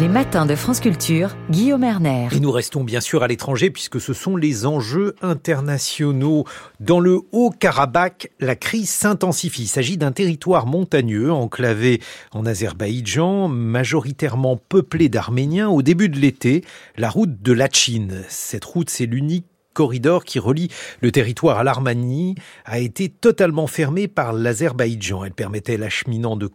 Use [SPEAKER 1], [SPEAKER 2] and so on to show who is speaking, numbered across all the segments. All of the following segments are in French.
[SPEAKER 1] Les matins de France Culture, Guillaume Erner.
[SPEAKER 2] Et nous restons bien sûr à l'étranger puisque ce sont les enjeux internationaux. Dans le Haut-Karabakh, la crise s'intensifie. Il s'agit d'un territoire montagneux enclavé en Azerbaïdjan, majoritairement peuplé d'Arméniens. Au début de l'été, la route de Lachine. Cette route, c'est l'unique corridor qui relie le territoire à l'Arménie a été totalement fermé par l'Azerbaïdjan. Elle permettait l'acheminement de,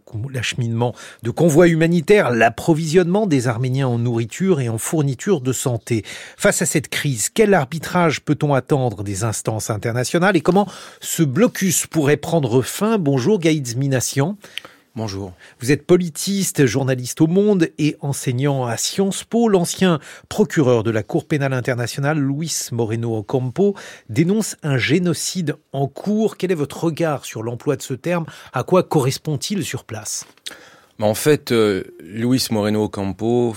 [SPEAKER 2] convois humanitaires, l'approvisionnement des Arméniens en nourriture et en fourniture de santé. Face à cette crise, quel arbitrage peut-on attendre des instances internationales et comment ce blocus pourrait prendre fin? Bonjour Gaïd.
[SPEAKER 3] Bonjour.
[SPEAKER 2] Vous êtes politiste, journaliste au Monde et enseignant à Sciences Po. L'ancien procureur de la Cour pénale internationale, Luis Moreno Ocampo, dénonce un génocide en cours. Quel est votre regard sur l'emploi de ce terme? À quoi correspond-il sur place?
[SPEAKER 3] En fait, euh, Luis Moreno Ocampo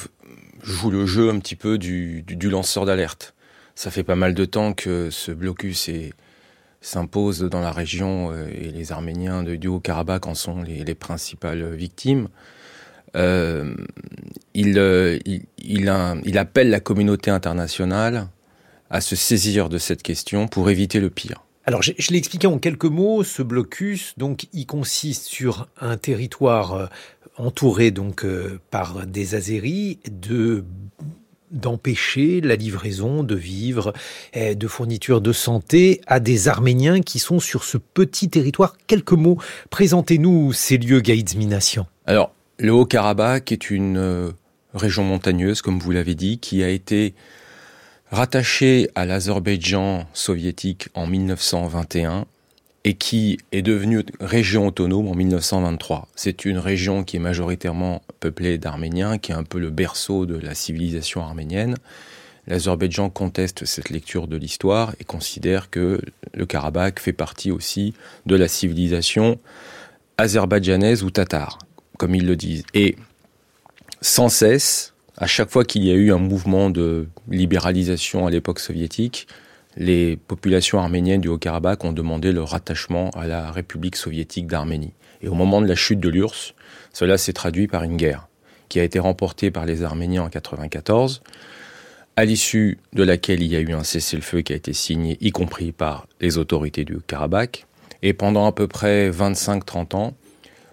[SPEAKER 3] joue le jeu un petit peu du, du lanceur d'alerte. Ça fait pas mal de temps que ce blocus est s'impose dans la région euh, et les Arméniens de, du Haut-Karabakh en sont les, principales victimes. Euh, il, euh, il, appelle la communauté internationale à se saisir de cette question pour éviter le pire.
[SPEAKER 2] Alors, je, je l'ai expliqué en quelques mots. Ce blocus, donc, il consiste sur un territoire entouré donc par des Azéris de d'empêcher la livraison de vivres, de fournitures de santé à des Arméniens qui sont sur ce petit territoire. Quelques mots, présentez-nous ces lieux Gaïdzmination.
[SPEAKER 3] Alors, le Haut-Karabakh est une euh, région montagneuse, comme vous l'avez dit, qui a été rattachée à l'Azerbaïdjan soviétique en 1921 et qui est devenue région autonome en 1923. C'est une région qui est majoritairement peuplée d'Arméniens, qui est un peu le berceau de la civilisation arménienne. L'Azerbaïdjan conteste cette lecture de l'histoire et considère que le Karabakh fait partie aussi de la civilisation azerbaïdjanaise ou tatare, comme ils le disent. Et sans cesse, à chaque fois qu'il y a eu un mouvement de libéralisation à l'époque soviétique, les populations arméniennes du Haut-Karabakh ont demandé leur rattachement à la République soviétique d'Arménie. Et au moment de la chute de l'URSS, cela s'est traduit par une guerre qui a été remportée par les Arméniens en 1994, à l'issue de laquelle il y a eu un cessez-le-feu qui a été signé, y compris par les autorités du Karabakh. Et pendant à peu près 25-30 ans,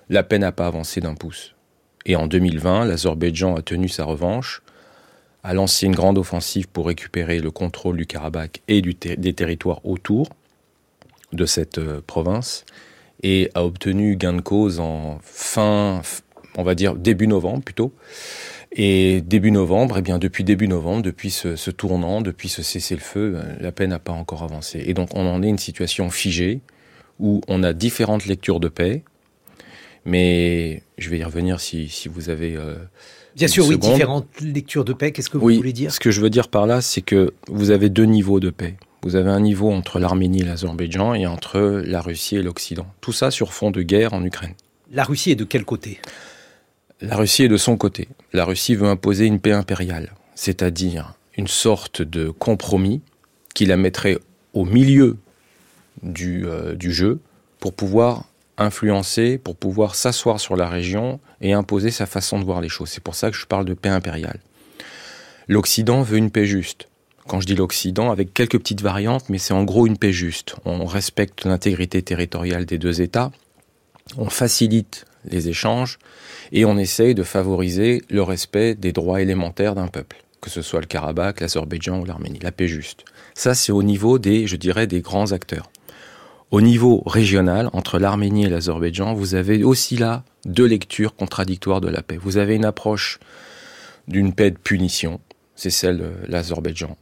[SPEAKER 3] la paix n'a pas avancé d'un pouce. Et en 2020, l'Azerbaïdjan a tenu sa revanche a lancé une grande offensive pour récupérer le contrôle du Karabakh et des territoires autour de cette euh, province et a obtenu gain de cause en fin, on va dire début novembre plutôt. Et début novembre, eh bien depuis début novembre, depuis ce, tournant, depuis ce cessez-le-feu, euh, la paix n'a pas encore avancé. Et donc on en est une situation figée où on a différentes lectures de paix, mais je vais y revenir si, si vous avez euh,
[SPEAKER 2] Bien sûr, oui, différentes lectures de paix. Qu'est-ce que vous voulez dire?
[SPEAKER 3] Ce que je veux dire par là, c'est que vous avez deux niveaux de paix. Vous avez un niveau entre l'Arménie et l'Azerbaïdjan et entre la Russie et l'Occident. Tout ça sur fond de guerre en Ukraine.
[SPEAKER 2] La Russie est de quel côté?
[SPEAKER 3] La Russie est de son côté. La Russie veut imposer une paix impériale, c'est-à-dire une sorte de compromis qui la mettrait au milieu du, euh, du jeu pour pouvoir influencer pour pouvoir s'asseoir sur la région et imposer sa façon de voir les choses. C'est pour ça que je parle de paix impériale. L'Occident veut une paix juste. Quand je dis l'Occident, avec quelques petites variantes, mais c'est en gros une paix juste. On respecte l'intégrité territoriale des deux États, on facilite les échanges et on essaye de favoriser le respect des droits élémentaires d'un peuple, que ce soit le Karabakh, l'Azerbaïdjan ou l'Arménie. La paix juste. Ça, c'est au niveau des, je dirais, des grands acteurs. Au niveau régional, entre l'Arménie et l'Azerbaïdjan, vous avez aussi là deux lectures contradictoires de la paix. Vous avez une approche d'une paix de punition, c'est celle de l'Azerbaïdjan.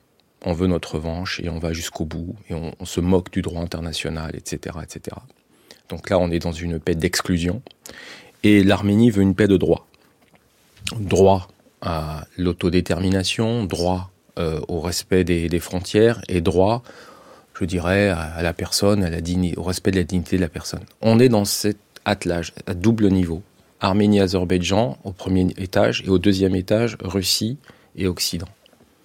[SPEAKER 3] On veut notre revanche et on va jusqu'au bout et on, se moque du droit international, etc., etc. Donc là, on est dans une paix d'exclusion. Et l'Arménie veut une paix de droit. Droit à l'autodétermination, droit euh, au respect des, des, frontières et droit je dirais, à la personne, à la dignité, au respect de la dignité de la personne. On est dans cet attelage à double niveau. Arménie-Azerbaïdjan au premier étage et au deuxième étage Russie et Occident.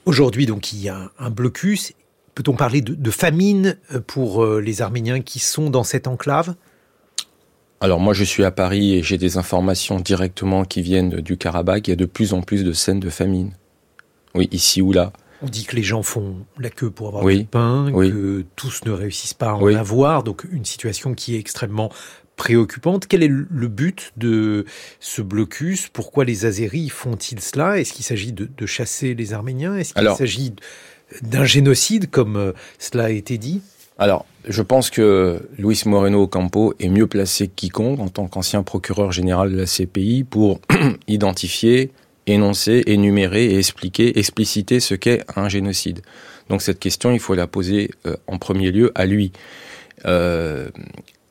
[SPEAKER 2] Aujourd'hui, donc, il y a un blocus. Peut-on parler de, famine pour euh, les Arméniens qui sont dans cette enclave?
[SPEAKER 3] Alors moi je suis à Paris et j'ai des informations directement qui viennent du Karabakh. Il y a de plus en plus de scènes de famine. Oui, ici ou là.
[SPEAKER 2] On dit que les gens font la queue pour avoir du pain, que tous ne réussissent pas à en avoir, donc une situation qui est extrêmement préoccupante. Quel est le but de ce blocus? Pourquoi les Azéris font-ils cela? Est-ce qu'il s'agit de, chasser les Arméniens? Est-ce qu'il s'agit d'un génocide, comme euh, cela a été dit?
[SPEAKER 3] Alors, je pense que Luis Moreno Ocampo est mieux placé que quiconque en tant qu'ancien procureur général de la CPI pour identifier, énoncer, énumérer et expliquer, expliciter ce qu'est un génocide. Donc cette question, il faut la poser euh, en premier lieu à lui. Euh,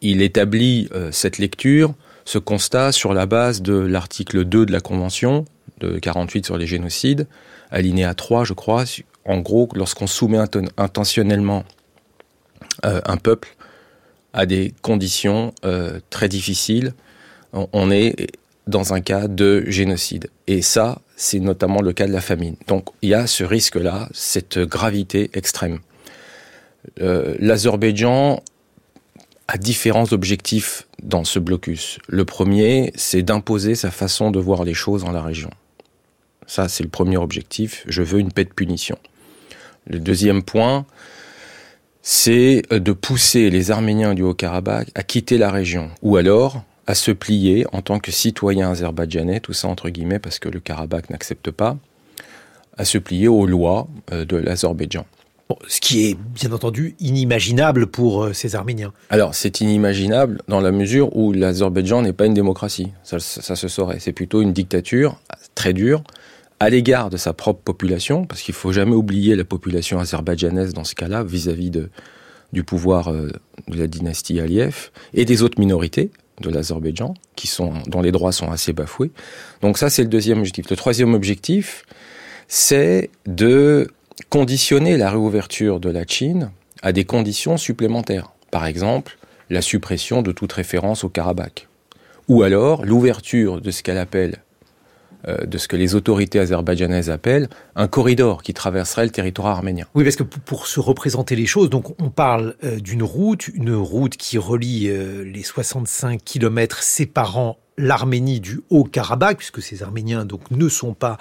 [SPEAKER 3] il établit euh, cette lecture, ce constat sur la base de l'article 2 de la Convention de 48 sur les génocides, alinéa 3, je crois. En gros, lorsqu'on soumet intentionnellement un peuple à des conditions très difficiles, on est dans un cas de génocide. Et ça, c'est notamment le cas de la famine. Donc il y a ce risque-là, cette gravité extrême. L'Azerbaïdjan a différents objectifs dans ce blocus. Le premier, c'est d'imposer sa façon de voir les choses dans la région. Ça, c'est le premier objectif. Je veux une paix de punition. Le deuxième point, c'est de pousser les Arméniens du Haut-Karabakh à quitter la région, ou alors à se plier en tant que citoyens azerbaïdjanais, tout ça entre guillemets parce que le Karabakh n'accepte pas, à se plier aux lois euh, de l'Azerbaïdjan
[SPEAKER 2] ce qui est bien entendu inimaginable pour euh, ces Arméniens.
[SPEAKER 3] Alors c'est inimaginable dans la mesure où l'Azerbaïdjan n'est pas une démocratie, ça, se saurait. C'est plutôt une dictature très dure à l'égard de sa propre population, parce qu'il faut jamais oublier la population azerbaïdjanaise dans ce cas-là vis-à-vis de, du pouvoir euh, de la dynastie Aliyev et des autres minorités de l'Azerbaïdjan dont les droits sont assez bafoués. Donc ça c'est le deuxième objectif. Le troisième objectif c'est de conditionner la réouverture de la Chine à des conditions supplémentaires. Par exemple, la suppression de toute référence au Karabakh. Ou alors l'ouverture de ce qu'elle appelle, de ce que les autorités azerbaïdjanaises appellent un corridor qui traverserait le territoire arménien.
[SPEAKER 2] Oui, parce que pour se représenter les choses, donc on parle euh, d'une route, une route qui relie euh, les 65 kilomètres séparant l'Arménie du Haut-Karabakh, puisque ces Arméniens donc ne sont pas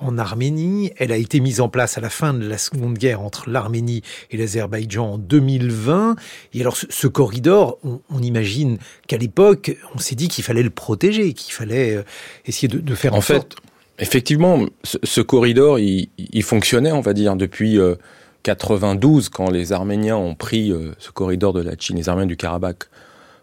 [SPEAKER 2] en Arménie. Elle a été mise en place à la fin de la Seconde Guerre entre l'Arménie et l'Azerbaïdjan en 2020. Et alors ce, corridor, on, imagine qu'à l'époque, on s'est dit qu'il fallait le protéger, qu'il fallait euh, essayer de, faire en, en fait,
[SPEAKER 3] Effectivement, ce, corridor, il, fonctionnait, on va dire, depuis 92, euh, quand les Arméniens ont pris euh, ce corridor de la Chine, les Arméniens du Karabakh,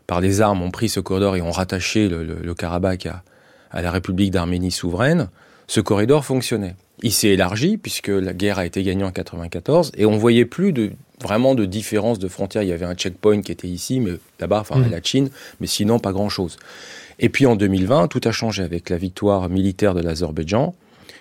[SPEAKER 3] par les armes, ont pris ce corridor et ont rattaché le, Karabakh à, à la République d'Arménie souveraine ce corridor fonctionnait. Il s'est élargi puisque la guerre a été gagnée en 94 et on voyait plus de vraiment de différence de frontières. Il y avait un checkpoint qui était ici, mais là-bas, enfin mmh. la Chine, mais sinon pas grand-chose. Et puis en 2020, tout a changé avec la victoire militaire de l'Azerbaïdjan,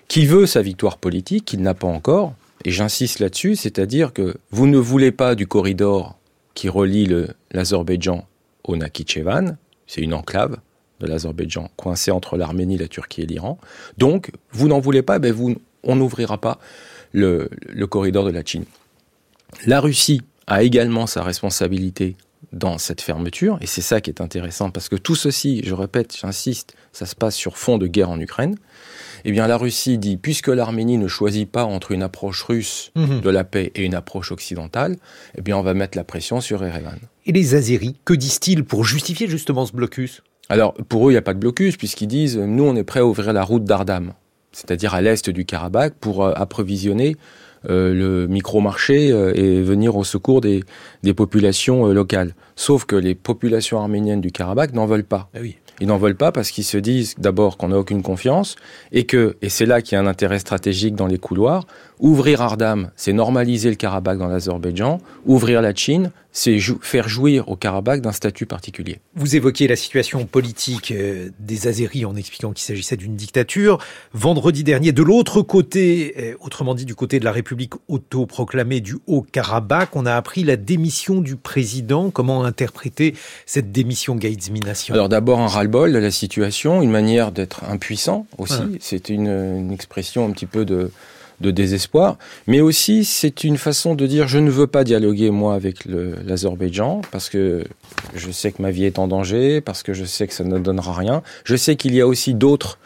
[SPEAKER 3] qui veut sa victoire politique, qu'il n'a pas encore. Et j'insiste là-dessus, c'est-à-dire que vous ne voulez pas du corridor qui relie l'Azerbaïdjan au Nakhichevan, c'est une enclave, de l'Azerbaïdjan, coincé entre l'Arménie, la Turquie et l'Iran. Donc, vous n'en voulez pas, ben vous, on n'ouvrira pas le, corridor de la Chine. La Russie a également sa responsabilité dans cette fermeture, et c'est ça qui est intéressant, parce que tout ceci, je répète, j'insiste, ça se passe sur fond de guerre en Ukraine. Eh bien, la Russie dit, puisque l'Arménie ne choisit pas entre une approche russe mhm. de la paix et une approche occidentale, eh bien, on va mettre la pression sur Erevan.
[SPEAKER 2] Et les Azéris, que disent-ils pour justifier justement ce blocus?
[SPEAKER 3] Alors, pour eux, il n'y a pas de blocus, puisqu'ils disent, nous, on est prêt à ouvrir la route d'Ardam, c'est-à-dire à, l'est du Karabakh, pour euh, approvisionner euh, le micro-marché euh, et venir au secours des, populations locales. Sauf que les populations arméniennes du Karabakh n'en veulent pas.
[SPEAKER 2] Ah oui.
[SPEAKER 3] Ils n'en veulent pas parce qu'ils se disent d'abord qu'on n'a aucune confiance et que, et c'est là qu'il y a un intérêt stratégique dans les couloirs, ouvrir Ardam, c'est normaliser le Karabakh dans l'Azerbaïdjan, ouvrir la Chine, c'est faire jouir au Karabakh d'un statut particulier.
[SPEAKER 2] Vous évoquiez la situation politique euh, des Azéris en expliquant qu'il s'agissait d'une dictature. Vendredi dernier, de l'autre côté, euh, autrement dit du côté de la République autoproclamée du Haut-Karabakh, on a appris la démission du président. Comment interpréter cette démission Gaïdz Minassian
[SPEAKER 3] Alors d'abord un ras-le-bol de la situation, une manière d'être impuissant aussi. C'est une, expression un petit peu de de désespoir, mais aussi c'est une façon de dire je ne veux pas dialoguer moi avec l'Azerbaïdjan parce que je sais que ma vie est en danger, parce que je sais que ça ne donnera rien. Je sais qu'il y a aussi d'autres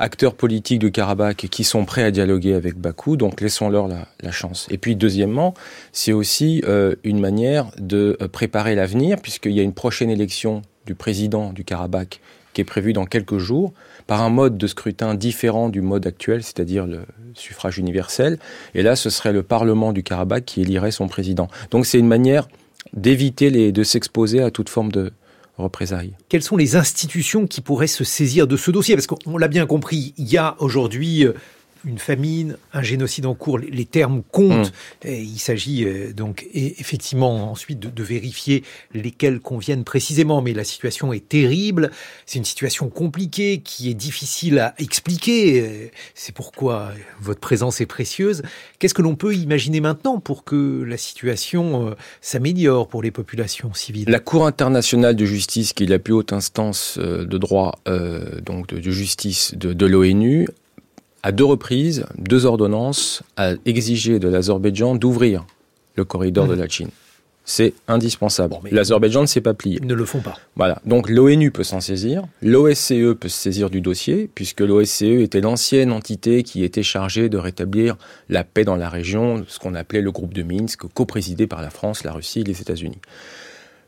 [SPEAKER 3] acteurs politiques du Karabakh qui sont prêts à dialoguer avec Bakou, donc laissons-leur la, chance. Et puis deuxièmement, c'est aussi euh, une manière de euh, préparer l'avenir, puisqu'il y a une prochaine élection du président du Karabakh qui est prévue dans quelques jours, par un mode de scrutin différent du mode actuel, c'est-à-dire le suffrage universel. Et là, ce serait le Parlement du Karabakh qui élirait son président. Donc c'est une manière d'éviter de s'exposer à toute forme de, représailles.
[SPEAKER 2] Quelles sont les institutions qui pourraient se saisir de ce dossier? Parce qu'on l'a bien compris, il y a aujourd'hui euh, une famine, un génocide en cours, les termes comptent. Mm. il s'agit euh, donc effectivement ensuite de, vérifier lesquels conviennent précisément, mais la situation est terrible. C'est une situation compliquée qui est difficile à expliquer. Euh, c'est pourquoi votre présence est précieuse. Qu'est-ce que l'on peut imaginer maintenant pour que la situation euh, s'améliore pour les populations civiles?
[SPEAKER 3] La Cour internationale de justice, qui est la plus haute instance de droit, donc de, justice de, de l'ONU, à deux reprises, deux ordonnances, a exigé de l'Azerbaïdjan d'ouvrir le corridor de la Chine. C'est indispensable. L'Azerbaïdjan ne s'est pas plié.
[SPEAKER 2] Ils ne le font pas.
[SPEAKER 3] Voilà. Donc l'ONU peut s'en saisir. L'OSCE peut se saisir du dossier, puisque l'OSCE était l'ancienne entité qui était chargée de rétablir la paix dans la région, ce qu'on appelait le groupe de Minsk, co-présidé par la France, la Russie et les États-Unis.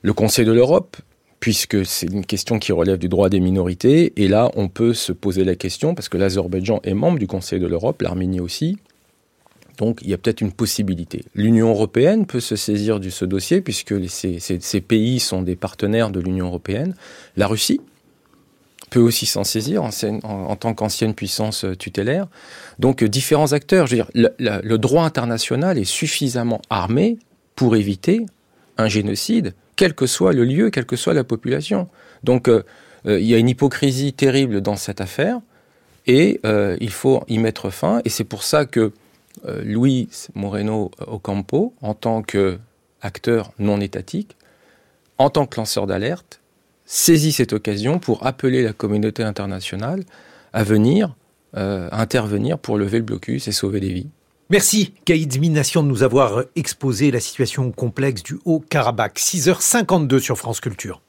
[SPEAKER 3] Le Conseil de l'Europe puisque c'est une question qui relève du droit des minorités. Et là, on peut se poser la question, parce que l'Azerbaïdjan est membre du Conseil de l'Europe, l'Arménie aussi. Donc il y a peut-être une possibilité. L'Union européenne peut se saisir de ce dossier, puisque ces, pays sont des partenaires de l'Union européenne. La Russie peut aussi s'en saisir en, tant qu'ancienne puissance tutélaire. Donc différents acteurs. Le droit international est suffisamment armé pour éviter un génocide quel que soit le lieu, quelle que soit la population. Donc euh, euh, il y a une hypocrisie terrible dans cette affaire et euh, il faut y mettre fin. Et c'est pour ça que Luis Moreno Ocampo, en tant qu'acteur non étatique, en tant que lanceur d'alerte, saisit cette occasion pour appeler la communauté internationale à venir, intervenir pour lever le blocus et sauver des vies.
[SPEAKER 2] Merci, Kaïd Mination, de nous avoir exposé la situation complexe du Haut-Karabakh. 6h52 sur France Culture.